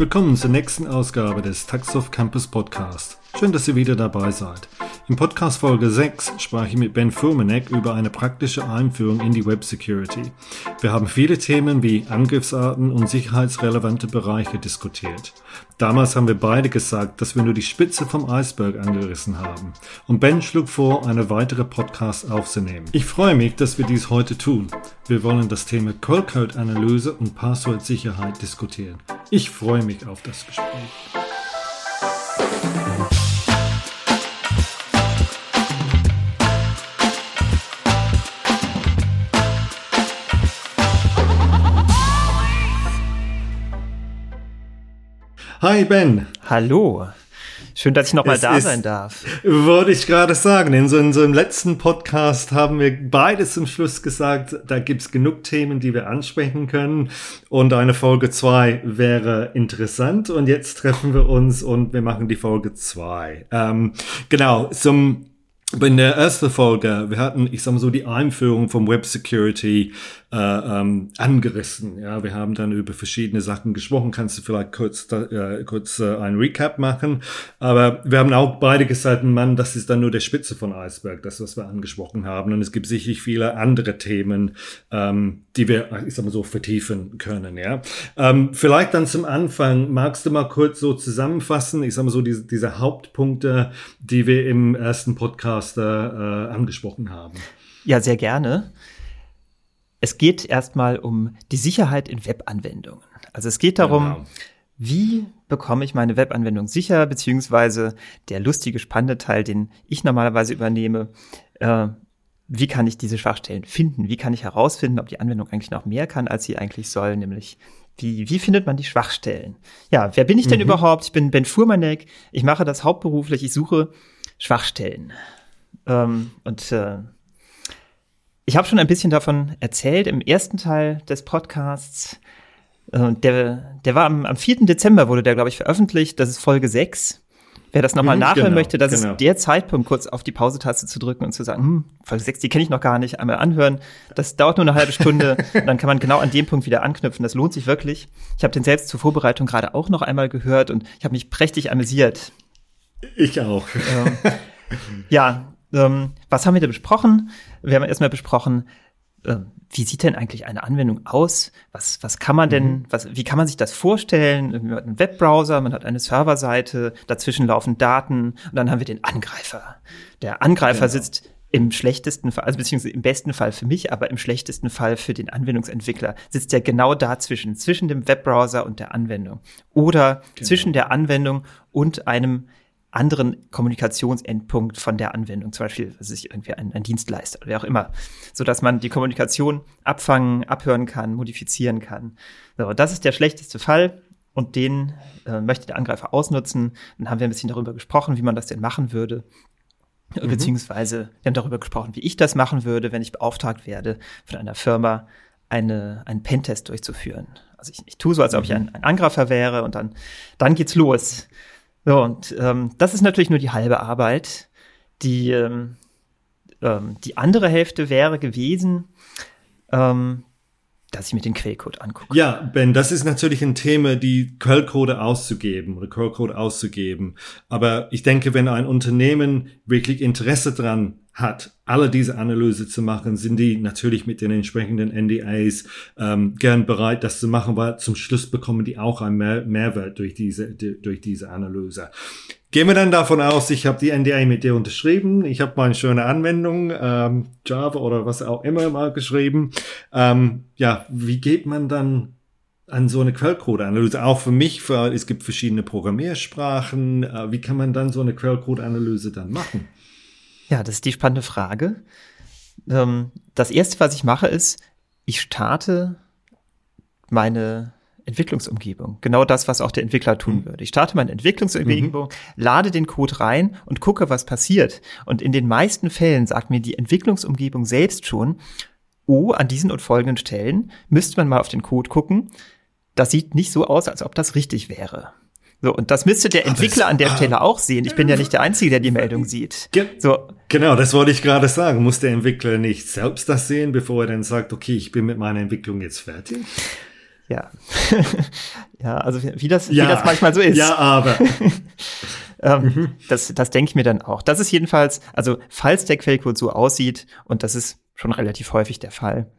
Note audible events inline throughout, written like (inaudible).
Willkommen zur nächsten Ausgabe des Taxoft Campus Podcast. Schön, dass ihr wieder dabei seid. In Podcast Folge 6 sprach ich mit Ben Furmanek über eine praktische Einführung in die Web Security. Wir haben viele Themen wie Angriffsarten und sicherheitsrelevante Bereiche diskutiert. Damals haben wir beide gesagt, dass wir nur die Spitze vom Eisberg angerissen haben. Und Ben schlug vor, eine weitere Podcast aufzunehmen. Ich freue mich, dass wir dies heute tun. Wir wollen das Thema Quellcode-Analyse und Passwort-Sicherheit diskutieren. Ich freue mich auf das Gespräch. Hi Ben. Hallo. Schön, dass ich nochmal da sein darf. Wollte ich gerade sagen. In so, in so einem letzten Podcast haben wir beide zum Schluss gesagt, da gibt's genug Themen, die wir ansprechen können. Und eine Folge zwei wäre interessant. Und jetzt treffen wir uns und wir machen die Folge zwei. Ähm, genau, zum in der ersten Folge, wir hatten, ich sag mal so, die Einführung vom Web Security äh, ähm, angerissen. Ja, wir haben dann über verschiedene Sachen gesprochen. Kannst du vielleicht kurz, äh, kurz äh, ein Recap machen? Aber wir haben auch beide gesagt, Mann, das ist dann nur der Spitze von Eisberg, das, was wir angesprochen haben. Und es gibt sicherlich viele andere Themen, ähm, die wir, ich sag mal so, vertiefen können. Ja, ähm, vielleicht dann zum Anfang magst du mal kurz so zusammenfassen. Ich sag mal so diese, diese Hauptpunkte, die wir im ersten Podcast äh, angesprochen haben. Ja, sehr gerne. Es geht erstmal um die Sicherheit in Webanwendungen. Also es geht darum, genau. wie bekomme ich meine Webanwendung sicher, beziehungsweise der lustige, spannende Teil, den ich normalerweise übernehme, äh, wie kann ich diese Schwachstellen finden? Wie kann ich herausfinden, ob die Anwendung eigentlich noch mehr kann, als sie eigentlich soll, nämlich wie, wie findet man die Schwachstellen? Ja, wer bin ich denn mhm. überhaupt? Ich bin Ben Furmanek. Ich mache das hauptberuflich. Ich suche Schwachstellen. Ähm, und äh, ich habe schon ein bisschen davon erzählt im ersten Teil des Podcasts. Äh, der, der war am, am 4. Dezember wurde der, glaube ich, veröffentlicht. Das ist Folge 6. Wer das nochmal mhm, nachhören genau, möchte, das genau. ist der Zeitpunkt, kurz auf die Pause-Taste zu drücken und zu sagen, hm, Folge 6, die kenne ich noch gar nicht, einmal anhören. Das dauert nur eine halbe Stunde und (laughs) dann kann man genau an dem Punkt wieder anknüpfen. Das lohnt sich wirklich. Ich habe den selbst zur Vorbereitung gerade auch noch einmal gehört und ich habe mich prächtig amüsiert. Ich auch. Ähm, ja, ähm, was haben wir da besprochen? Wir haben erstmal besprochen, äh, wie sieht denn eigentlich eine Anwendung aus? Was, was kann man denn, mhm. was, wie kann man sich das vorstellen? Man hat einen Webbrowser, man hat eine Serverseite, dazwischen laufen Daten und dann haben wir den Angreifer. Der Angreifer genau. sitzt im schlechtesten Fall, also beziehungsweise im besten Fall für mich, aber im schlechtesten Fall für den Anwendungsentwickler, sitzt er genau dazwischen, zwischen dem Webbrowser und der Anwendung. Oder genau. zwischen der Anwendung und einem anderen Kommunikationsendpunkt von der Anwendung, zum Beispiel, was ist irgendwie ein, ein Dienstleister oder wer auch immer, so dass man die Kommunikation abfangen, abhören kann, modifizieren kann. So, das ist der schlechteste Fall und den äh, möchte der Angreifer ausnutzen. Dann haben wir ein bisschen darüber gesprochen, wie man das denn machen würde. Mhm. Beziehungsweise wir haben darüber gesprochen, wie ich das machen würde, wenn ich beauftragt werde, von einer Firma eine, einen Pentest durchzuführen. Also ich, ich tue so, als ob ich mhm. ein, ein Angreifer wäre und dann, dann geht's los. So, und ähm, das ist natürlich nur die halbe Arbeit. Die, ähm, ähm, die andere Hälfte wäre gewesen, ähm, dass ich mir den Quellcode angucke. Ja, Ben, das ist natürlich ein Thema, die Quellcode auszugeben oder Quellcode auszugeben. Aber ich denke, wenn ein Unternehmen wirklich Interesse dran hat, alle diese Analyse zu machen, sind die natürlich mit den entsprechenden NDAs ähm, gern bereit, das zu machen, weil zum Schluss bekommen die auch einen Mehr Mehrwert durch diese, die, durch diese Analyse. Gehen wir dann davon aus, ich habe die NDA mit dir unterschrieben, ich habe meine schöne Anwendung, ähm, Java oder was auch immer mal geschrieben. Ähm, ja, wie geht man dann an so eine Quellcode-Analyse? Auch für mich, für, es gibt verschiedene Programmiersprachen. Äh, wie kann man dann so eine Quellcode-Analyse dann machen? Ja, das ist die spannende Frage. Ähm, das erste, was ich mache, ist, ich starte meine Entwicklungsumgebung. Genau das, was auch der Entwickler tun mhm. würde. Ich starte meine Entwicklungsumgebung, mhm. lade den Code rein und gucke, was passiert. Und in den meisten Fällen sagt mir die Entwicklungsumgebung selbst schon, oh, an diesen und folgenden Stellen müsste man mal auf den Code gucken. Das sieht nicht so aus, als ob das richtig wäre. So, und das müsste der Entwickler an der Stelle auch sehen. Ich bin ja nicht der Einzige, der die Meldung sieht. So. Genau, das wollte ich gerade sagen. Muss der Entwickler nicht selbst das sehen, bevor er dann sagt, okay, ich bin mit meiner Entwicklung jetzt fertig? Ja. (laughs) ja, also wie das, ja. wie das manchmal so ist. Ja, aber. (laughs) ähm, mhm. Das, das denke ich mir dann auch. Das ist jedenfalls, also falls der Quellcode so aussieht, und das ist schon relativ häufig der Fall,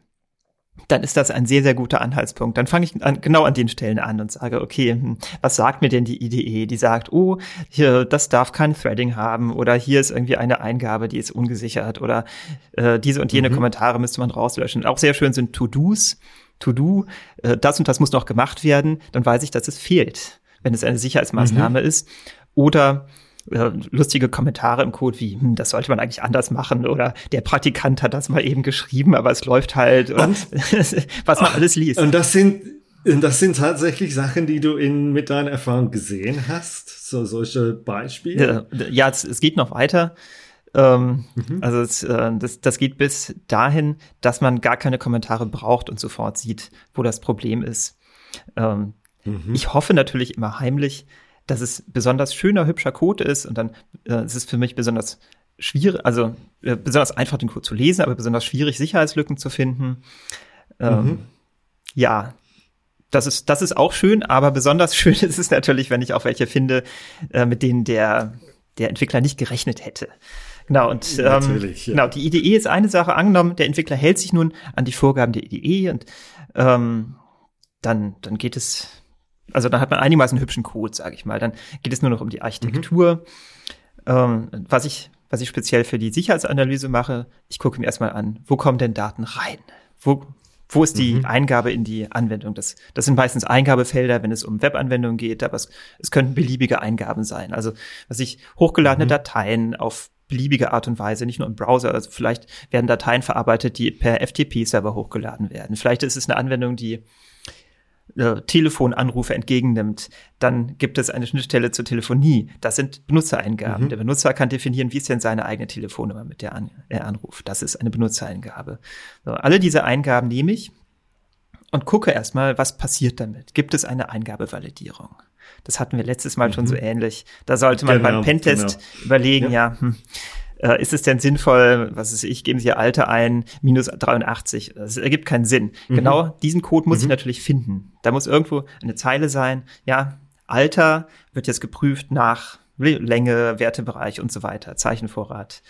dann ist das ein sehr, sehr guter Anhaltspunkt. Dann fange ich an, genau an den Stellen an und sage, okay, hm, was sagt mir denn die IDE? Die sagt, oh, hier, das darf kein Threading haben oder hier ist irgendwie eine Eingabe, die ist ungesichert oder äh, diese und jene mhm. Kommentare müsste man rauslöschen. Auch sehr schön sind To-Dos. To-Do, äh, das und das muss noch gemacht werden, dann weiß ich, dass es fehlt, wenn es eine Sicherheitsmaßnahme mhm. ist. Oder äh, lustige Kommentare im Code wie, hm, das sollte man eigentlich anders machen oder der Praktikant hat das mal eben geschrieben, aber es läuft halt, oder (laughs) was man alles liest. Und das sind, das sind tatsächlich Sachen, die du in, mit deiner Erfahrung gesehen hast, so solche Beispiele? Ja, ja es, es geht noch weiter. Ähm, mhm. Also es, äh, das, das geht bis dahin, dass man gar keine Kommentare braucht und sofort sieht, wo das Problem ist. Ähm, mhm. Ich hoffe natürlich immer heimlich, dass es besonders schöner, hübscher Code ist und dann äh, ist es für mich besonders schwierig, also äh, besonders einfach den Code zu lesen, aber besonders schwierig, Sicherheitslücken zu finden. Ähm, mhm. Ja, das ist, das ist auch schön, aber besonders (laughs) schön ist es natürlich, wenn ich auch welche finde, äh, mit denen der, der Entwickler nicht gerechnet hätte. Genau, und ähm, ja. genau, die IDE ist eine Sache angenommen, der Entwickler hält sich nun an die Vorgaben der IDE und ähm, dann, dann geht es also dann hat man einigermaßen hübschen Code, sage ich mal. Dann geht es nur noch um die Architektur. Mhm. Ähm, was ich was ich speziell für die Sicherheitsanalyse mache, ich gucke mir erstmal an, wo kommen denn Daten rein? Wo, wo ist die mhm. Eingabe in die Anwendung? Das, das sind meistens Eingabefelder, wenn es um Webanwendungen geht, aber es, es könnten beliebige Eingaben sein. Also, was ich hochgeladene mhm. Dateien auf beliebige Art und Weise, nicht nur im Browser. Also vielleicht werden Dateien verarbeitet, die per FTP-Server hochgeladen werden. Vielleicht ist es eine Anwendung, die Telefonanrufe entgegennimmt, dann gibt es eine Schnittstelle zur Telefonie. Das sind Benutzereingaben. Mhm. Der Benutzer kann definieren, wie ist denn seine eigene Telefonnummer, mit der er anruft. Das ist eine Benutzereingabe. So, alle diese Eingaben nehme ich und gucke erstmal, was passiert damit. Gibt es eine Eingabevalidierung? Das hatten wir letztes Mal mhm. schon so ähnlich. Da sollte man genau, beim Pentest genau. überlegen, ja, ja hm, äh, ist es denn sinnvoll, was ist ich, geben Sie Ihr Alter ein, minus 83. Das ergibt keinen Sinn. Mhm. Genau diesen Code muss mhm. ich natürlich finden. Da muss irgendwo eine Zeile sein, ja, Alter wird jetzt geprüft nach Länge, Wertebereich und so weiter, Zeichenvorrat.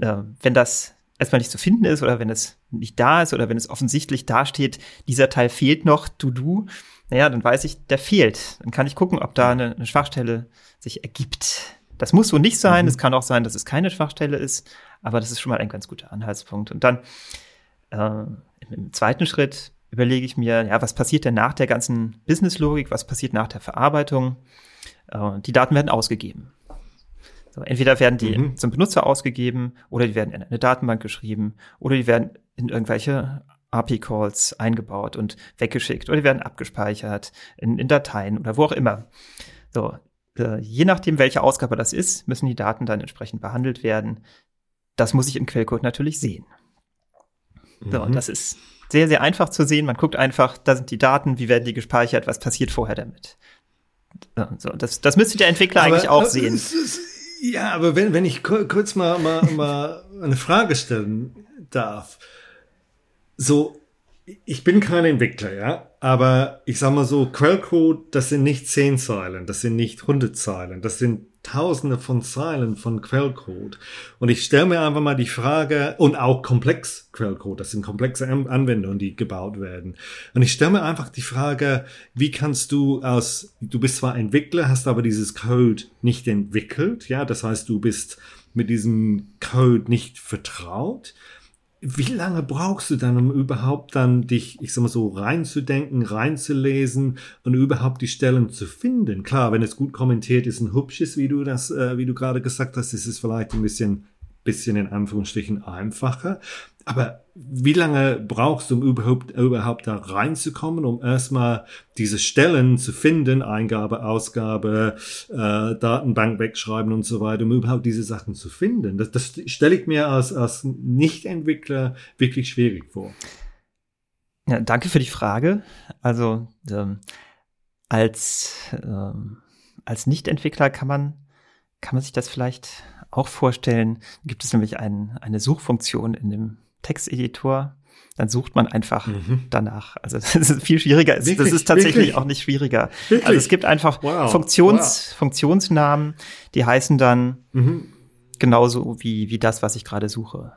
Äh, wenn das erstmal nicht zu finden ist oder wenn es nicht da ist oder wenn es offensichtlich dasteht, dieser Teil fehlt noch, to do, naja, dann weiß ich, der fehlt. Dann kann ich gucken, ob da eine, eine Schwachstelle sich ergibt. Das muss so nicht sein. Es mhm. kann auch sein, dass es keine Schwachstelle ist, aber das ist schon mal ein ganz guter Anhaltspunkt. Und dann äh, im zweiten Schritt überlege ich mir, ja, was passiert denn nach der ganzen Businesslogik? Was passiert nach der Verarbeitung? Äh, die Daten werden ausgegeben. So, entweder werden die mhm. zum Benutzer ausgegeben oder die werden in eine Datenbank geschrieben oder die werden in irgendwelche API-Calls eingebaut und weggeschickt oder die werden abgespeichert in, in Dateien oder wo auch immer. So, je nachdem, welche Ausgabe das ist, müssen die Daten dann entsprechend behandelt werden. Das muss ich im Quellcode natürlich sehen. Mhm. So, und das ist sehr, sehr einfach zu sehen. Man guckt einfach, da sind die Daten, wie werden die gespeichert, was passiert vorher damit. So, das, das müsste der Entwickler aber, eigentlich auch sehen. Ist, ja, aber wenn, wenn ich kurz mal, mal, mal eine Frage stellen darf. So, ich bin kein Entwickler, ja, aber ich sag mal so, Quellcode, das sind nicht zehn Zeilen, das sind nicht hundert Zeilen, das sind Tausende von Zeilen von Quellcode. Und ich stelle mir einfach mal die Frage, und auch komplex Quellcode, das sind komplexe Anwendungen, die gebaut werden. Und ich stelle mir einfach die Frage, wie kannst du aus, du bist zwar Entwickler, hast aber dieses Code nicht entwickelt, ja, das heißt, du bist mit diesem Code nicht vertraut wie lange brauchst du dann, um überhaupt dann dich, ich sag mal so, reinzudenken, reinzulesen und überhaupt die Stellen zu finden? Klar, wenn es gut kommentiert ist und hübsch ist, wie du das, äh, wie du gerade gesagt hast, ist es vielleicht ein bisschen, bisschen in Anführungsstrichen einfacher. Aber wie lange brauchst du, um überhaupt, überhaupt da reinzukommen, um erstmal diese Stellen zu finden, Eingabe, Ausgabe, äh, Datenbank wegschreiben und so weiter, um überhaupt diese Sachen zu finden? Das, das stelle ich mir als, als Nicht-Entwickler wirklich schwierig vor. Ja, danke für die Frage. Also ähm, als, ähm, als Nicht-Entwickler kann man, kann man sich das vielleicht auch vorstellen. Gibt es nämlich ein, eine Suchfunktion in dem Texteditor. dann sucht man einfach mhm. danach. Also (laughs) das ist viel schwieriger. Wirklich? Das ist tatsächlich Wirklich? auch nicht schwieriger. Wirklich? Also es gibt einfach wow. Funktions, wow. Funktionsnamen, die heißen dann mhm. genauso wie, wie das, was ich gerade suche.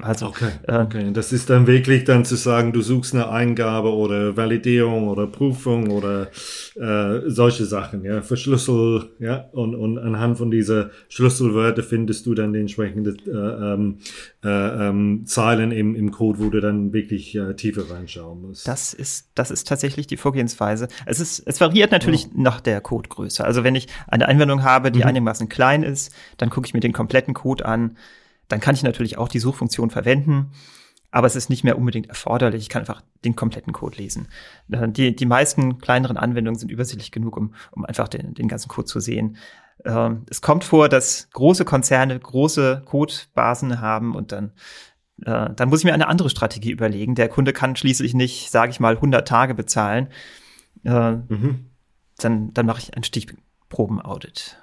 Also, okay, äh, okay. Das ist dann wirklich dann zu sagen, du suchst eine Eingabe oder Validierung oder Prüfung oder äh, solche Sachen, ja, Verschlüssel, ja, und, und anhand von dieser Schlüsselwörter findest du dann die entsprechenden äh, ähm, äh, ähm, Zeilen im, im Code, wo du dann wirklich äh, tiefer reinschauen musst. Das ist, das ist tatsächlich die Vorgehensweise. Es ist, es variiert natürlich oh. nach der Codegröße. Also wenn ich eine Anwendung habe, die mhm. einigermaßen klein ist, dann gucke ich mir den kompletten Code an dann kann ich natürlich auch die Suchfunktion verwenden, aber es ist nicht mehr unbedingt erforderlich. Ich kann einfach den kompletten Code lesen. Äh, die, die meisten kleineren Anwendungen sind übersichtlich genug, um, um einfach den, den ganzen Code zu sehen. Ähm, es kommt vor, dass große Konzerne große Codebasen haben und dann äh, dann muss ich mir eine andere Strategie überlegen. Der Kunde kann schließlich nicht, sage ich mal, 100 Tage bezahlen. Äh, mhm. Dann, dann mache ich ein Stichproben-Audit.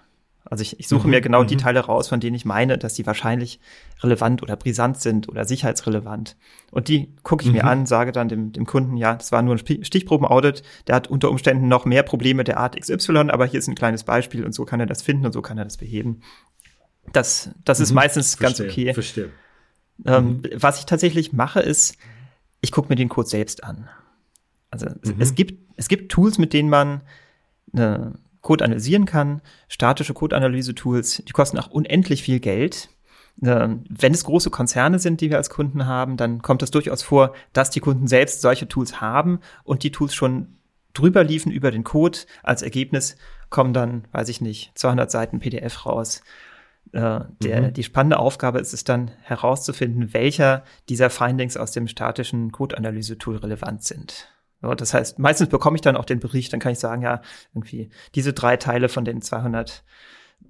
Also ich, ich suche mhm, mir genau die mhm. Teile raus, von denen ich meine, dass die wahrscheinlich relevant oder brisant sind oder sicherheitsrelevant. Und die gucke ich mhm. mir an, sage dann dem, dem Kunden, ja, das war nur ein Stichprobenaudit, der hat unter Umständen noch mehr Probleme der Art XY, aber hier ist ein kleines Beispiel und so kann er das finden und so kann er das beheben. Das, das ist mhm. meistens verstehe, ganz okay. Verstehe. Ähm, mhm. was ich tatsächlich mache, ist, ich gucke mir den Code selbst an. Also es, es, gibt, es gibt Tools, mit denen man eine Code analysieren kann. Statische Code-Analyse-Tools, die kosten auch unendlich viel Geld. Ähm, wenn es große Konzerne sind, die wir als Kunden haben, dann kommt es durchaus vor, dass die Kunden selbst solche Tools haben und die Tools schon drüber liefen über den Code. Als Ergebnis kommen dann, weiß ich nicht, 200 Seiten PDF raus. Äh, der, mhm. Die spannende Aufgabe ist es dann herauszufinden, welcher dieser Findings aus dem statischen Code-Analyse-Tool relevant sind. Ja, das heißt, meistens bekomme ich dann auch den Bericht, dann kann ich sagen, ja, irgendwie diese drei Teile von den 200,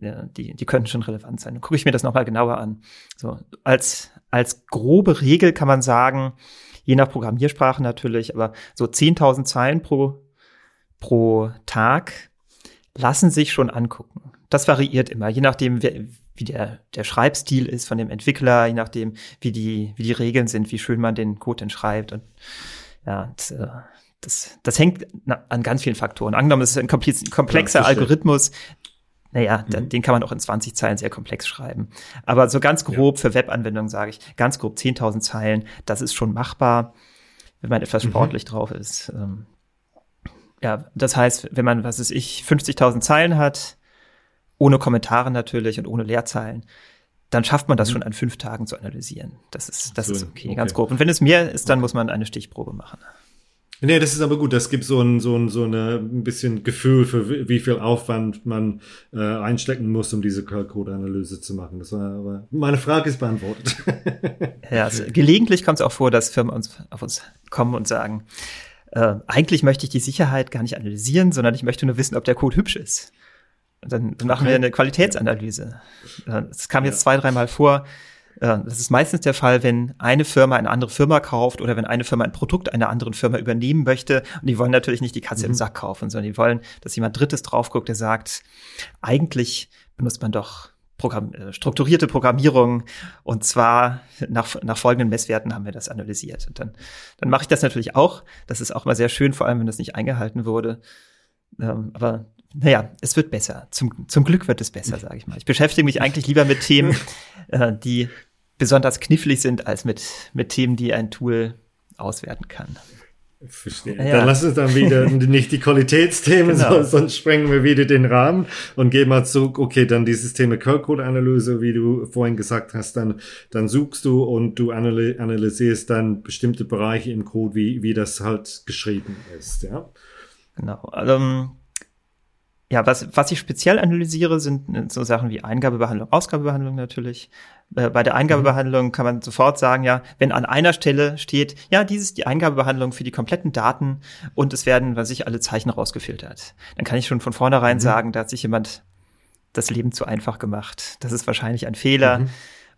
ja, die, die könnten schon relevant sein. Dann gucke ich mir das nochmal genauer an. So, als, als grobe Regel kann man sagen, je nach Programmiersprache natürlich, aber so 10.000 Zeilen pro, pro Tag lassen sich schon angucken. Das variiert immer, je nachdem, wie, wie der, der Schreibstil ist von dem Entwickler, je nachdem, wie die, wie die Regeln sind, wie schön man den Code denn schreibt und ja, das, äh, das, das hängt an ganz vielen Faktoren. Angenommen, es ist ein komplexer ja, Algorithmus, naja, mhm. den kann man auch in 20 Zeilen sehr komplex schreiben. Aber so ganz grob ja. für Webanwendungen sage ich, ganz grob 10.000 Zeilen, das ist schon machbar, wenn man etwas mhm. sportlich mhm. drauf ist. Ähm, ja, das heißt, wenn man, was ist ich, 50.000 Zeilen hat, ohne Kommentare natürlich und ohne Leerzeilen, dann schafft man das mhm. schon an fünf Tagen zu analysieren. Das ist, das so, ist okay, okay, ganz grob. Und wenn es mehr ist, dann muss man eine Stichprobe machen. Nee, das ist aber gut. Das gibt so ein, so ein, so eine, ein bisschen Gefühl für wie viel Aufwand man äh, einstecken muss, um diese Code-Analyse zu machen. Das war aber meine Frage ist beantwortet. (laughs) ja, also gelegentlich kommt es auch vor, dass Firmen uns auf uns kommen und sagen, äh, eigentlich möchte ich die Sicherheit gar nicht analysieren, sondern ich möchte nur wissen, ob der Code hübsch ist. Dann, dann machen okay. wir eine Qualitätsanalyse. Das kam jetzt ja. zwei, dreimal vor. Das ist meistens der Fall, wenn eine Firma eine andere Firma kauft oder wenn eine Firma ein Produkt einer anderen Firma übernehmen möchte. Und die wollen natürlich nicht die Katze mhm. im Sack kaufen, sondern die wollen, dass jemand Drittes drauf guckt, der sagt, eigentlich benutzt man doch Programm, äh, strukturierte Programmierung und zwar nach, nach folgenden Messwerten haben wir das analysiert. Und dann, dann mache ich das natürlich auch. Das ist auch mal sehr schön, vor allem wenn das nicht eingehalten wurde. Ähm, aber naja, es wird besser. Zum, zum Glück wird es besser, sage ich mal. Ich beschäftige mich eigentlich lieber mit Themen, (laughs) äh, die besonders knifflig sind, als mit, mit Themen, die ein Tool auswerten kann. Verstehe. Ja. Dann lass uns dann wieder (laughs) nicht die Qualitätsthemen, genau. sonst sprengen wir wieder den Rahmen und gehen mal zu, okay, dann dieses Thema Code-Analyse, wie du vorhin gesagt hast, dann, dann suchst du und du analysierst dann bestimmte Bereiche im Code, wie, wie das halt geschrieben ist, ja. Genau. Also, ja, was, was ich speziell analysiere, sind so Sachen wie Eingabebehandlung, Ausgabebehandlung natürlich. Äh, bei der Eingabebehandlung kann man sofort sagen, ja, wenn an einer Stelle steht, ja, dies ist die Eingabebehandlung für die kompletten Daten und es werden, was ich, alle Zeichen rausgefiltert. Dann kann ich schon von vornherein mhm. sagen, da hat sich jemand das Leben zu einfach gemacht. Das ist wahrscheinlich ein Fehler. Mhm.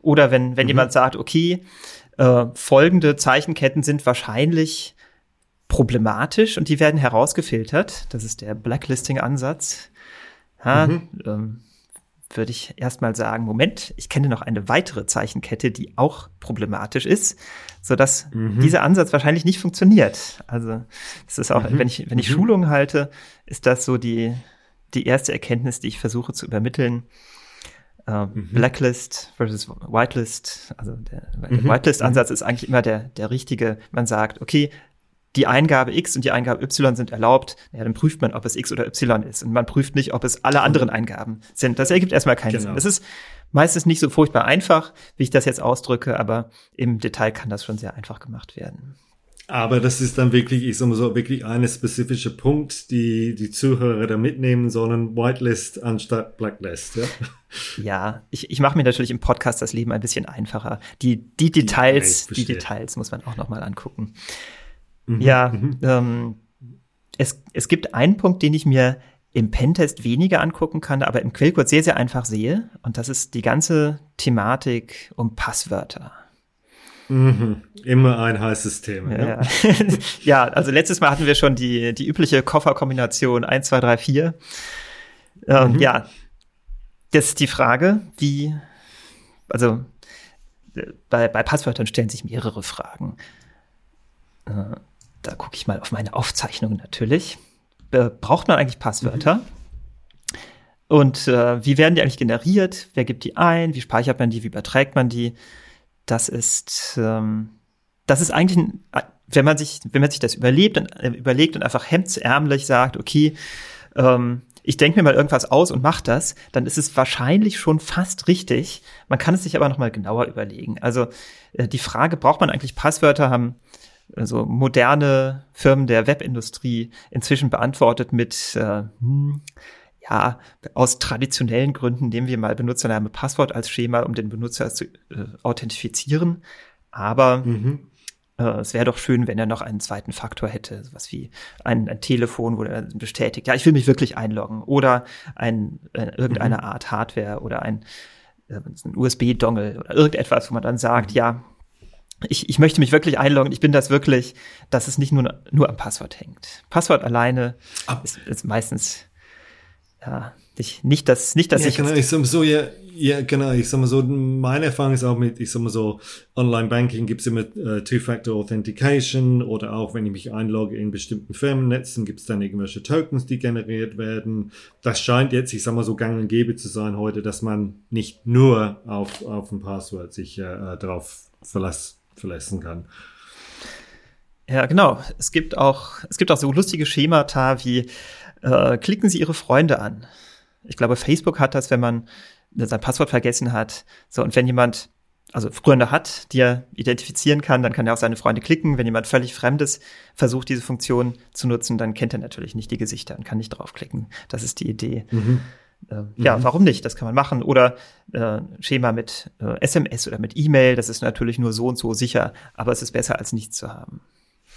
Oder wenn, wenn mhm. jemand sagt, okay, äh, folgende Zeichenketten sind wahrscheinlich problematisch und die werden herausgefiltert. Das ist der Blacklisting-Ansatz. Ja, mhm. ähm, würde ich erstmal sagen, Moment, ich kenne noch eine weitere Zeichenkette, die auch problematisch ist, so dass mhm. dieser Ansatz wahrscheinlich nicht funktioniert. Also, das ist auch, mhm. wenn ich, wenn ich mhm. Schulungen halte, ist das so die, die erste Erkenntnis, die ich versuche zu übermitteln. Uh, Blacklist versus Whitelist. Also der, der mhm. Whitelist-Ansatz ist eigentlich immer der, der richtige. Man sagt, okay, die Eingabe X und die Eingabe Y sind erlaubt, ja, dann prüft man, ob es X oder Y ist. Und man prüft nicht, ob es alle anderen Eingaben sind. Das ergibt erstmal keinen genau. Sinn. Das ist meistens nicht so furchtbar einfach, wie ich das jetzt ausdrücke, aber im Detail kann das schon sehr einfach gemacht werden. Aber das ist dann wirklich, ich sag mal so, wirklich eine spezifische Punkt, die die Zuhörer da mitnehmen sollen, Whitelist anstatt Blacklist, ja? (laughs) Ja, ich, ich mache mir natürlich im Podcast das Leben ein bisschen einfacher. Die, die Details, ja, die Details muss man auch nochmal angucken. Mhm. Ja, mhm. Ähm, es, es gibt einen Punkt, den ich mir im Pentest weniger angucken kann, aber im Quellcode sehr, sehr einfach sehe. Und das ist die ganze Thematik um Passwörter. Mhm. Immer ein heißes Thema. Ja. Ja. (laughs) ja, also letztes Mal hatten wir schon die, die übliche Kofferkombination 1, 2, 3, 4. Ähm, mhm. Ja, das ist die Frage, wie, also bei, bei Passwörtern stellen sich mehrere Fragen. Äh, da gucke ich mal auf meine Aufzeichnungen natürlich. Braucht man eigentlich Passwörter? Mhm. Und äh, wie werden die eigentlich generiert? Wer gibt die ein? Wie speichert man die? Wie überträgt man die? Das ist, ähm, das ist eigentlich, ein, wenn man sich, wenn man sich das überlebt und, äh, überlegt und einfach hemdsärmlich sagt, okay, ähm, ich denke mir mal irgendwas aus und mache das, dann ist es wahrscheinlich schon fast richtig. Man kann es sich aber noch mal genauer überlegen. Also äh, die Frage, braucht man eigentlich Passwörter, haben also moderne Firmen der Webindustrie inzwischen beantwortet mit äh, hm, ja, aus traditionellen Gründen nehmen wir mal Benutzername Passwort als Schema, um den Benutzer zu äh, authentifizieren. Aber mhm. äh, es wäre doch schön, wenn er noch einen zweiten Faktor hätte, sowas wie ein, ein Telefon, wo er bestätigt, ja, ich will mich wirklich einloggen oder ein, äh, irgendeine mhm. Art Hardware oder ein, äh, ein USB-Dongle oder irgendetwas, wo man dann sagt, mhm. ja, ich, ich möchte mich wirklich einloggen, ich bin das wirklich, dass es nicht nur, nur am Passwort hängt. Passwort alleine ist, ist meistens ja, nicht, nicht das, nicht das ja, genau, ich sag mal so, ja, ja, genau, ich sag mal so, meine Erfahrung ist auch mit, ich sag mal so, Online-Banking gibt's immer äh, Two-Factor Authentication oder auch wenn ich mich einlogge in bestimmten Firmennetzen, gibt's dann irgendwelche Tokens, die generiert werden. Das scheint jetzt, ich sag mal so, gang und gäbe zu sein heute, dass man nicht nur auf, auf ein Passwort sich äh, äh darauf verlässt verlassen kann. Ja, genau. Es gibt auch, es gibt auch so lustige Schemata wie äh, klicken Sie Ihre Freunde an. Ich glaube, Facebook hat das, wenn man sein Passwort vergessen hat. So, und wenn jemand also Freunde hat, die er identifizieren kann, dann kann er auf seine Freunde klicken. Wenn jemand völlig Fremdes versucht, diese Funktion zu nutzen, dann kennt er natürlich nicht die Gesichter und kann nicht draufklicken. Das ist die Idee. Mhm. Äh, ja, mhm. warum nicht? Das kann man machen. Oder äh, Schema mit äh, SMS oder mit E-Mail, das ist natürlich nur so und so sicher, aber es ist besser als nichts zu haben.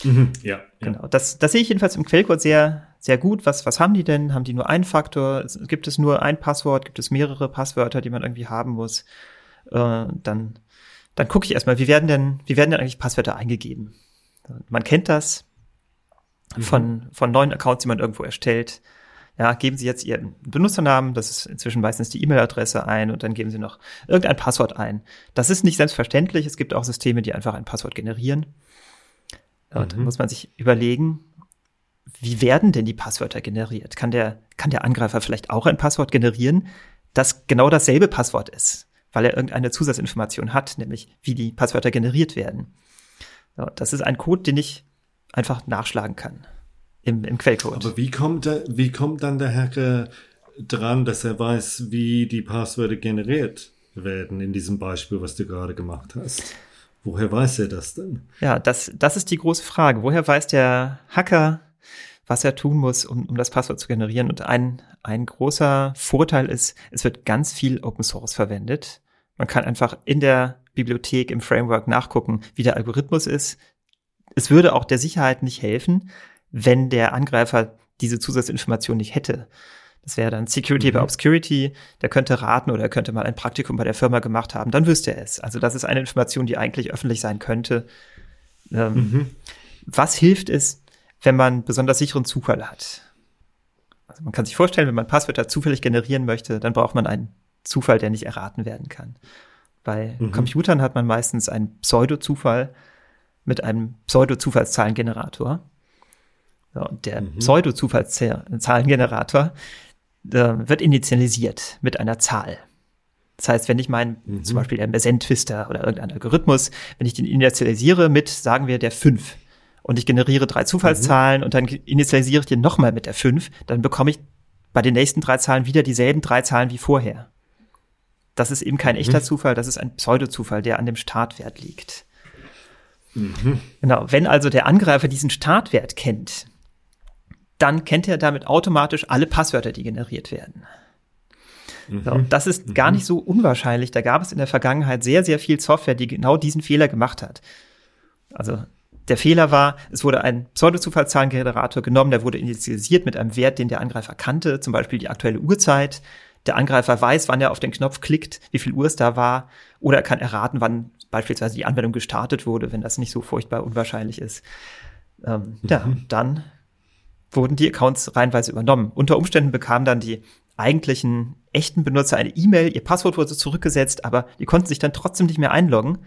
Mhm. Ja, genau. Das, das sehe ich jedenfalls im Quellcode sehr, sehr gut. Was, was haben die denn? Haben die nur einen Faktor? Gibt es nur ein Passwort? Gibt es mehrere Passwörter, die man irgendwie haben muss? Äh, dann, dann gucke ich erstmal, wie werden denn, wie werden denn eigentlich Passwörter eingegeben? Man kennt das mhm. von, von neuen Accounts, die man irgendwo erstellt ja, geben Sie jetzt Ihren Benutzernamen, das ist inzwischen meistens die E-Mail-Adresse ein und dann geben Sie noch irgendein Passwort ein. Das ist nicht selbstverständlich. Es gibt auch Systeme, die einfach ein Passwort generieren. Und dann mhm. muss man sich überlegen, wie werden denn die Passwörter generiert? Kann der, kann der Angreifer vielleicht auch ein Passwort generieren, das genau dasselbe Passwort ist, weil er irgendeine Zusatzinformation hat, nämlich wie die Passwörter generiert werden. das ist ein Code, den ich einfach nachschlagen kann im, im Quellcode. Aber wie kommt, der, wie kommt dann der Hacker dran, dass er weiß, wie die Passwörter generiert werden in diesem Beispiel, was du gerade gemacht hast? Woher weiß er das denn? Ja, das, das ist die große Frage. Woher weiß der Hacker, was er tun muss, um, um das Passwort zu generieren? Und ein, ein großer Vorteil ist, es wird ganz viel Open Source verwendet. Man kann einfach in der Bibliothek, im Framework nachgucken, wie der Algorithmus ist. Es würde auch der Sicherheit nicht helfen, wenn der Angreifer diese Zusatzinformation nicht hätte. Das wäre dann Security mhm. by Obscurity. Der könnte raten oder er könnte mal ein Praktikum bei der Firma gemacht haben. Dann wüsste er es. Also das ist eine Information, die eigentlich öffentlich sein könnte. Ähm, mhm. Was hilft es, wenn man besonders sicheren Zufall hat? Also man kann sich vorstellen, wenn man Passwörter zufällig generieren möchte, dann braucht man ein Zufall, der nicht erraten werden kann. Bei mhm. Computern hat man meistens einen Pseudo-Zufall mit einem Pseudo-Zufallszahlengenerator. So, der mhm. Pseudo-Zufallszahlengenerator äh, wird initialisiert mit einer Zahl. Das heißt, wenn ich meinen, mhm. zum Beispiel der Mersenne-Twister oder irgendein Algorithmus, wenn ich den initialisiere mit, sagen wir, der 5 und ich generiere drei Zufallszahlen mhm. und dann initialisiere ich den nochmal mit der 5, dann bekomme ich bei den nächsten drei Zahlen wieder dieselben drei Zahlen wie vorher. Das ist eben kein mhm. echter Zufall, das ist ein Pseudozufall, der an dem Startwert liegt. Mhm. Genau, wenn also der Angreifer diesen Startwert kennt, dann kennt er damit automatisch alle Passwörter, die generiert werden. So, mhm. das ist mhm. gar nicht so unwahrscheinlich. Da gab es in der Vergangenheit sehr, sehr viel Software, die genau diesen Fehler gemacht hat. Also der Fehler war, es wurde ein Pseudo-Zufallszahlengenerator genommen, der wurde initialisiert mit einem Wert, den der Angreifer kannte, zum Beispiel die aktuelle Uhrzeit. Der Angreifer weiß, wann er auf den Knopf klickt, wie viel Uhr es da war, oder er kann erraten, wann beispielsweise die Anwendung gestartet wurde, wenn das nicht so furchtbar unwahrscheinlich ist. Ähm, mhm. Ja, dann wurden die Accounts reihenweise übernommen. Unter Umständen bekamen dann die eigentlichen echten Benutzer eine E-Mail, ihr Passwort wurde zurückgesetzt, aber die konnten sich dann trotzdem nicht mehr einloggen,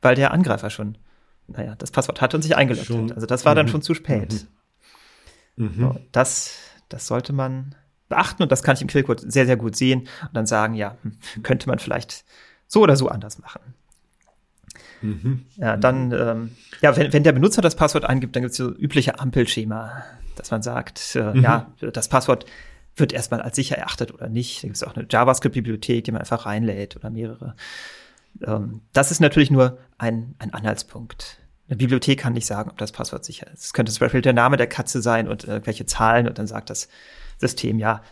weil der Angreifer schon, naja, das Passwort hatte und sich eingeloggt schon. hat. Also das war dann mhm. schon zu spät. Mhm. mhm. So, das, das sollte man beachten und das kann ich im Quellcode sehr, sehr gut sehen und dann sagen, ja, hm, könnte man vielleicht so oder so anders machen. Mhm. Ja, dann, ähm, ja, wenn, wenn der Benutzer das Passwort eingibt, dann gibt es so übliche Ampelschema, dass man sagt, äh, mhm. ja, das Passwort wird erstmal als sicher erachtet oder nicht. Da gibt es auch eine JavaScript-Bibliothek, die man einfach reinlädt oder mehrere. Ähm, das ist natürlich nur ein, ein Anhaltspunkt. Eine Bibliothek kann nicht sagen, ob das Passwort sicher ist. Es könnte zum Beispiel der Name der Katze sein und irgendwelche Zahlen und dann sagt das System, ja,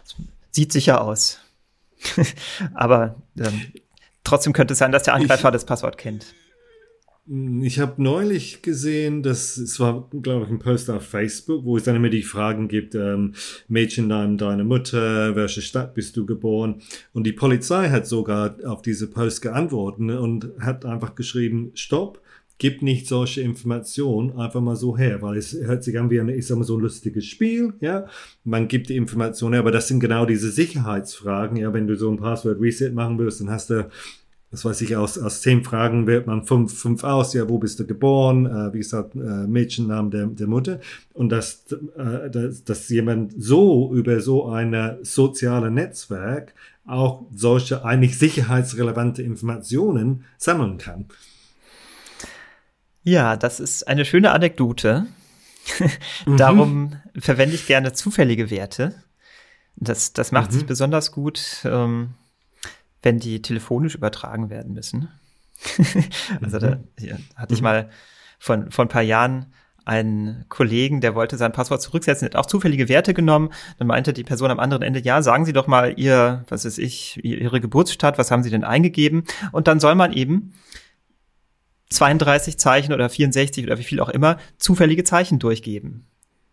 sieht sicher aus. (laughs) Aber ähm, trotzdem könnte es sein, dass der Angreifer ich, das Passwort kennt. Ich habe neulich gesehen, dass es war, glaube ich, ein Post auf Facebook, wo es dann immer die Fragen gibt, ähm, Mädchennamen deiner Mutter, welche Stadt bist du geboren? Und die Polizei hat sogar auf diese Post geantwortet und hat einfach geschrieben, stopp, gib nicht solche Informationen einfach mal so her, weil es hört sich an wie ein, ich sag mal, so ein lustiges Spiel, ja. Man gibt die Informationen her, aber das sind genau diese Sicherheitsfragen, ja. Wenn du so ein Passwort Reset machen willst, dann hast du das weiß ich, aus, aus zehn Fragen wählt man fünf, fünf aus, ja, wo bist du geboren, äh, wie gesagt, äh, Mädchennamen der, der Mutter. Und dass, äh, dass, dass jemand so über so ein soziale Netzwerk auch solche eigentlich sicherheitsrelevante Informationen sammeln kann. Ja, das ist eine schöne Anekdote. (laughs) Darum mhm. verwende ich gerne zufällige Werte. Das, das macht mhm. sich besonders gut. Ähm, wenn die telefonisch übertragen werden müssen. (laughs) also da mhm. ja, hatte ich mal von, von ein paar Jahren einen Kollegen, der wollte sein Passwort zurücksetzen, hat auch zufällige Werte genommen. Dann meinte die Person am anderen Ende, ja, sagen Sie doch mal Ihr, was ist ich, Ihre Geburtsstadt, was haben Sie denn eingegeben? Und dann soll man eben 32 Zeichen oder 64 oder wie viel auch immer zufällige Zeichen durchgeben.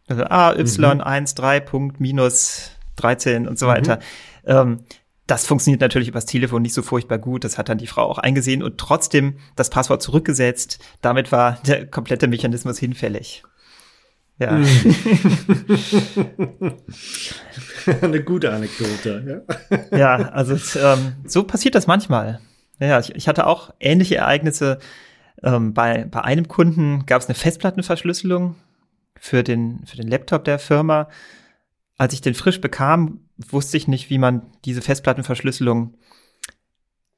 Also A, Y, mhm. 1, 3, Punkt, minus 13 und so weiter. Mhm. Ähm, das funktioniert natürlich übers Telefon nicht so furchtbar gut. Das hat dann die Frau auch eingesehen und trotzdem das Passwort zurückgesetzt. Damit war der komplette Mechanismus hinfällig. Ja. (laughs) Eine gute Anekdote, ja. ja, also ähm, so passiert das manchmal. Ja, ich, ich hatte auch ähnliche Ereignisse. Ähm, bei, bei einem Kunden gab es eine Festplattenverschlüsselung für den, für den Laptop der Firma als ich den frisch bekam, wusste ich nicht, wie man diese Festplattenverschlüsselung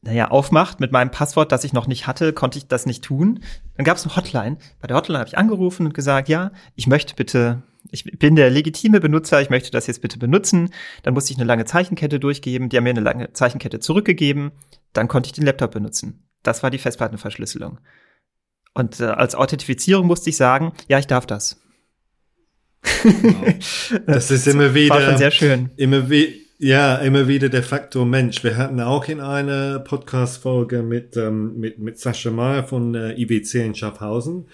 naja, aufmacht mit meinem Passwort, das ich noch nicht hatte, konnte ich das nicht tun. Dann gab es eine Hotline. Bei der Hotline habe ich angerufen und gesagt, ja, ich möchte bitte, ich bin der legitime Benutzer, ich möchte das jetzt bitte benutzen. Dann musste ich eine lange Zeichenkette durchgeben, die haben mir eine lange Zeichenkette zurückgegeben. Dann konnte ich den Laptop benutzen. Das war die Festplattenverschlüsselung. Und äh, als Authentifizierung musste ich sagen, ja, ich darf das. Genau. Das ist immer wieder. Sehr schön. Immer wie, ja, immer wieder der Faktor Mensch. Wir hatten auch in einer Podcast-Folge mit, ähm, mit, mit Sascha Meyer von äh, IWC in Schaffhausen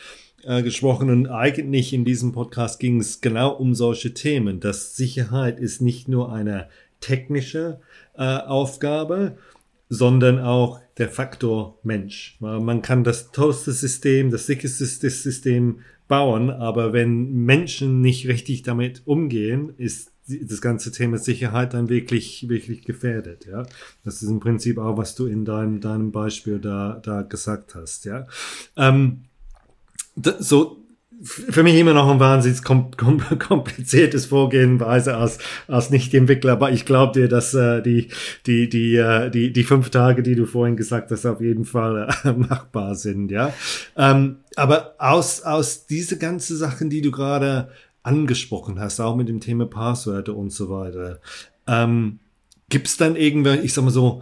äh, gesprochen und eigentlich in diesem Podcast ging es genau um solche Themen. dass Sicherheit ist nicht nur eine technische äh, Aufgabe, sondern auch der Faktor Mensch. Man kann das tollste System, das sicherste System bauen, aber wenn Menschen nicht richtig damit umgehen, ist das ganze Thema Sicherheit dann wirklich, wirklich gefährdet, ja. Das ist im Prinzip auch, was du in deinem, deinem Beispiel da, da gesagt hast, ja. Ähm, so, für mich immer noch ein wahnsinnig kom kom (laughs) kompliziertes Vorgehenweise als, als Nicht-Entwickler, aber ich glaube dir, dass äh, die, die, die, äh, die, die fünf Tage, die du vorhin gesagt hast, auf jeden Fall äh, (laughs) machbar sind, ja. Ähm, aber aus, aus diese ganzen Sachen, die du gerade angesprochen hast, auch mit dem Thema Passwörter und so weiter, ähm, gibt es dann irgendwelche, ich sag mal so,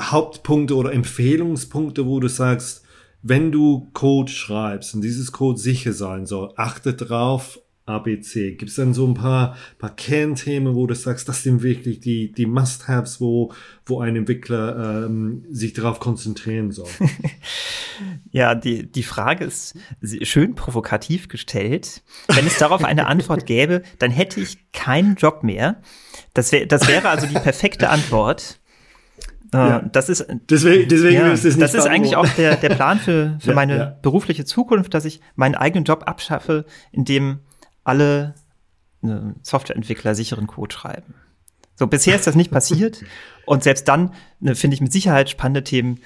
Hauptpunkte oder Empfehlungspunkte, wo du sagst, wenn du Code schreibst und dieses Code sicher sein soll, achte drauf, ABC. Gibt es dann so ein paar, paar Kernthemen, wo du sagst, das sind wirklich die, die Must-Haves, wo, wo ein Entwickler ähm, sich darauf konzentrieren soll? (laughs) ja, die, die Frage ist schön provokativ gestellt. Wenn es darauf eine Antwort gäbe, dann hätte ich keinen Job mehr. Das, wär, das wäre also die perfekte Antwort. Äh, ja. Das ist deswegen, deswegen ja, ist es nicht das ist eigentlich auch der, der Plan für, (laughs) für ja, meine ja. berufliche Zukunft, dass ich meinen eigenen Job abschaffe, indem alle ne, Softwareentwickler sicheren Code schreiben. So, bisher ist das nicht passiert. (laughs) Und selbst dann ne, finde ich mit Sicherheit spannende Themen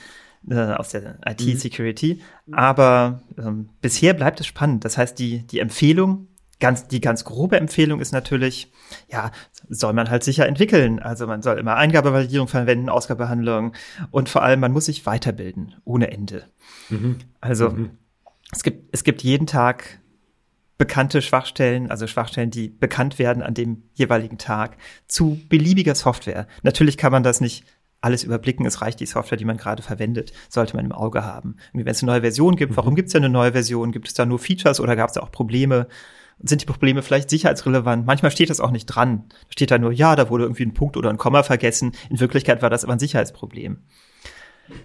äh, aus der IT-Security. Mhm. Aber ähm, bisher bleibt es spannend. Das heißt, die, die Empfehlung, ganz, die ganz grobe Empfehlung ist natürlich, ja, soll man halt sicher entwickeln. Also man soll immer Eingabevalidierung verwenden, Ausgabehandlung und vor allem man muss sich weiterbilden, ohne Ende. Mhm. Also mhm. es gibt, es gibt jeden Tag bekannte Schwachstellen, also Schwachstellen, die bekannt werden an dem jeweiligen Tag, zu beliebiger Software. Natürlich kann man das nicht alles überblicken. Es reicht die Software, die man gerade verwendet, sollte man im Auge haben. Wenn es eine neue Version gibt, warum mhm. gibt es ja eine neue Version? Gibt es da nur Features oder gab es da auch Probleme? Sind die Probleme vielleicht sicherheitsrelevant? Manchmal steht das auch nicht dran. Da steht da nur, ja, da wurde irgendwie ein Punkt oder ein Komma vergessen. In Wirklichkeit war das aber ein Sicherheitsproblem.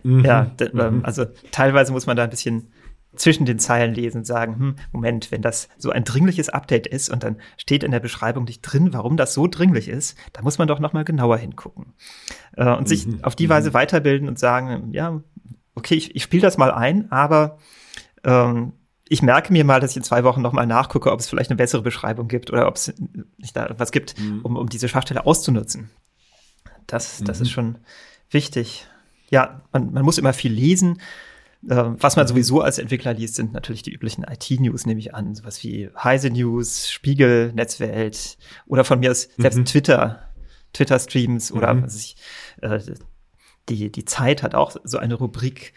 Mhm. Ja, ähm, also teilweise muss man da ein bisschen zwischen den Zeilen lesen und sagen, hm, Moment, wenn das so ein dringliches Update ist und dann steht in der Beschreibung nicht drin, warum das so dringlich ist, da muss man doch noch mal genauer hingucken äh, und mhm. sich auf die mhm. Weise weiterbilden und sagen, ja, okay, ich, ich spiele das mal ein, aber ähm, ich merke mir mal, dass ich in zwei Wochen noch mal nachgucke, ob es vielleicht eine bessere Beschreibung gibt oder ob es nicht da was gibt, mhm. um, um diese Schwachstelle auszunutzen. Das, das mhm. ist schon wichtig. Ja, man, man muss immer viel lesen. Ähm, was man sowieso als Entwickler liest, sind natürlich die üblichen IT-News, nehme ich an. Sowas wie Heise News, Spiegel, Netzwelt oder von mir aus selbst mhm. Twitter, Twitter-Streams oder mhm. was ich, äh, die, die Zeit hat auch so eine Rubrik,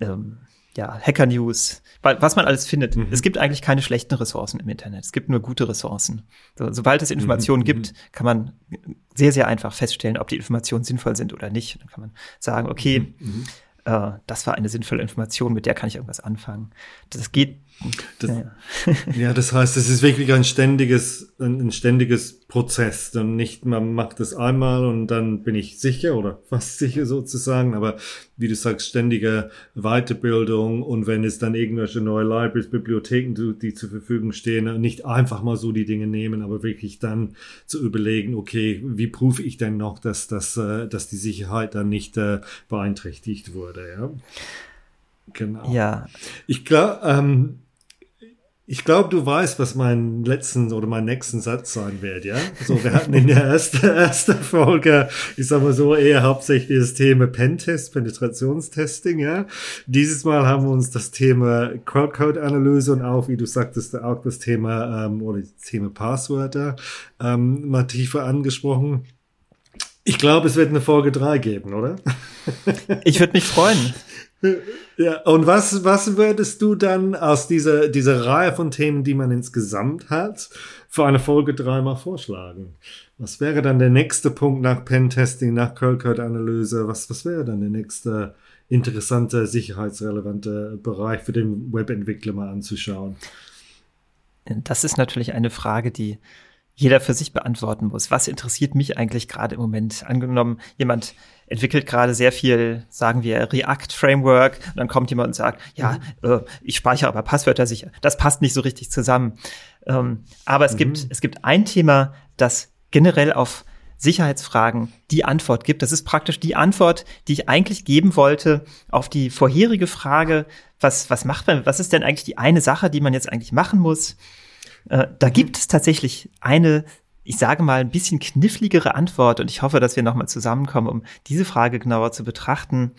ähm, ja, Hacker News, was man alles findet. Mhm. Es gibt eigentlich keine schlechten Ressourcen im Internet. Es gibt nur gute Ressourcen. So, sobald es Informationen mhm. gibt, kann man sehr, sehr einfach feststellen, ob die Informationen sinnvoll sind oder nicht. Dann kann man sagen, okay, mhm. mhm äh, das war eine sinnvolle Information, mit der kann ich irgendwas anfangen. Das geht. Das, ja. (laughs) ja, das heißt, es ist wirklich ein ständiges, ein, ein ständiges Prozess. Dann nicht, man macht es einmal und dann bin ich sicher oder (laughs) fast sicher sozusagen, aber wie du sagst, ständige Weiterbildung und wenn es dann irgendwelche neue Libraries, Bibliotheken, die zur Verfügung stehen, nicht einfach mal so die Dinge nehmen, aber wirklich dann zu überlegen, okay, wie prüfe ich denn noch, dass, dass, äh, dass die Sicherheit dann nicht äh, beeinträchtigt wurde, ja? Genau. Ja. Ich glaube, ähm, ich glaube, du weißt, was mein letzten oder mein nächsten Satz sein wird, ja? So, wir hatten in der ersten, (laughs) ersten Folge, ich sag mal so, eher hauptsächlich das Thema Pentest, Penetrationstesting, ja? Dieses Mal haben wir uns das Thema Quellcode-Analyse und auch, wie du sagtest, auch das Thema, ähm, oder das Thema Passwörter, ähm, mal tiefer angesprochen. Ich glaube, es wird eine Folge drei geben, oder? Ich würde mich freuen. (laughs) Ja, und was, was würdest du dann aus dieser, dieser Reihe von Themen, die man insgesamt hat, für eine Folge dreimal vorschlagen? Was wäre dann der nächste Punkt nach Pentesting, nach Curl-Code-Analyse? Was, was wäre dann der nächste interessante, sicherheitsrelevante Bereich für den Webentwickler mal anzuschauen? Das ist natürlich eine Frage, die jeder für sich beantworten muss. Was interessiert mich eigentlich gerade im Moment? Angenommen, jemand entwickelt gerade sehr viel, sagen wir, React-Framework, und dann kommt jemand und sagt, ja, mhm. äh, ich speichere aber Passwörter sicher. Das passt nicht so richtig zusammen. Ähm, aber es mhm. gibt, es gibt ein Thema, das generell auf Sicherheitsfragen die Antwort gibt. Das ist praktisch die Antwort, die ich eigentlich geben wollte auf die vorherige Frage, was, was macht man, was ist denn eigentlich die eine Sache, die man jetzt eigentlich machen muss? Äh, da gibt es tatsächlich eine ich sage mal, ein bisschen kniffligere Antwort und ich hoffe, dass wir nochmal zusammenkommen, um diese Frage genauer zu betrachten.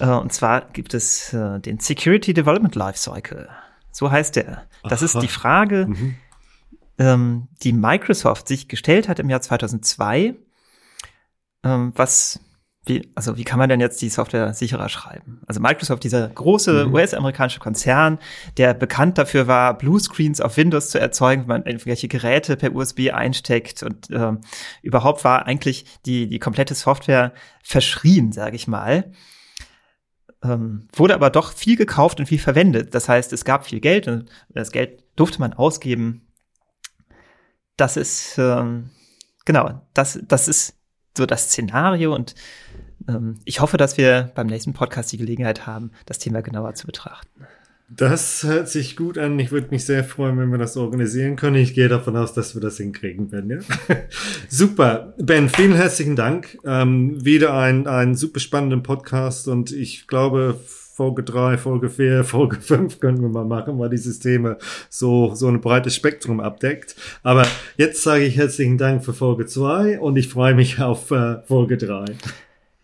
Äh, und zwar gibt es äh, den Security Development Lifecycle. So heißt der. Das Aha. ist die Frage, mhm. ähm, die Microsoft sich gestellt hat im Jahr 2002. Ähm, was, wie, also wie kann man denn jetzt die Software sicherer schreiben? Also Microsoft, dieser große mhm. US-amerikanische Konzern, der bekannt dafür war, Bluescreens auf Windows zu erzeugen, wenn man irgendwelche Geräte per USB einsteckt und ähm, überhaupt war eigentlich die, die komplette Software verschrien, sage ich mal ähm, wurde aber doch viel gekauft und viel verwendet. Das heißt, es gab viel Geld und das Geld durfte man ausgeben. Das ist ähm, genau, das, das ist so das Szenario und ich hoffe, dass wir beim nächsten Podcast die Gelegenheit haben, das Thema genauer zu betrachten. Das hört sich gut an. Ich würde mich sehr freuen, wenn wir das organisieren können. Ich gehe davon aus, dass wir das hinkriegen werden. Ja? (laughs) super. Ben, vielen herzlichen Dank. Ähm, wieder ein, ein super spannenden Podcast und ich glaube, Folge 3, Folge 4, (laughs) Folge 5 können wir mal machen, weil dieses Thema so, so ein breites Spektrum abdeckt. Aber jetzt sage ich herzlichen Dank für Folge 2 und ich freue mich auf äh, Folge 3.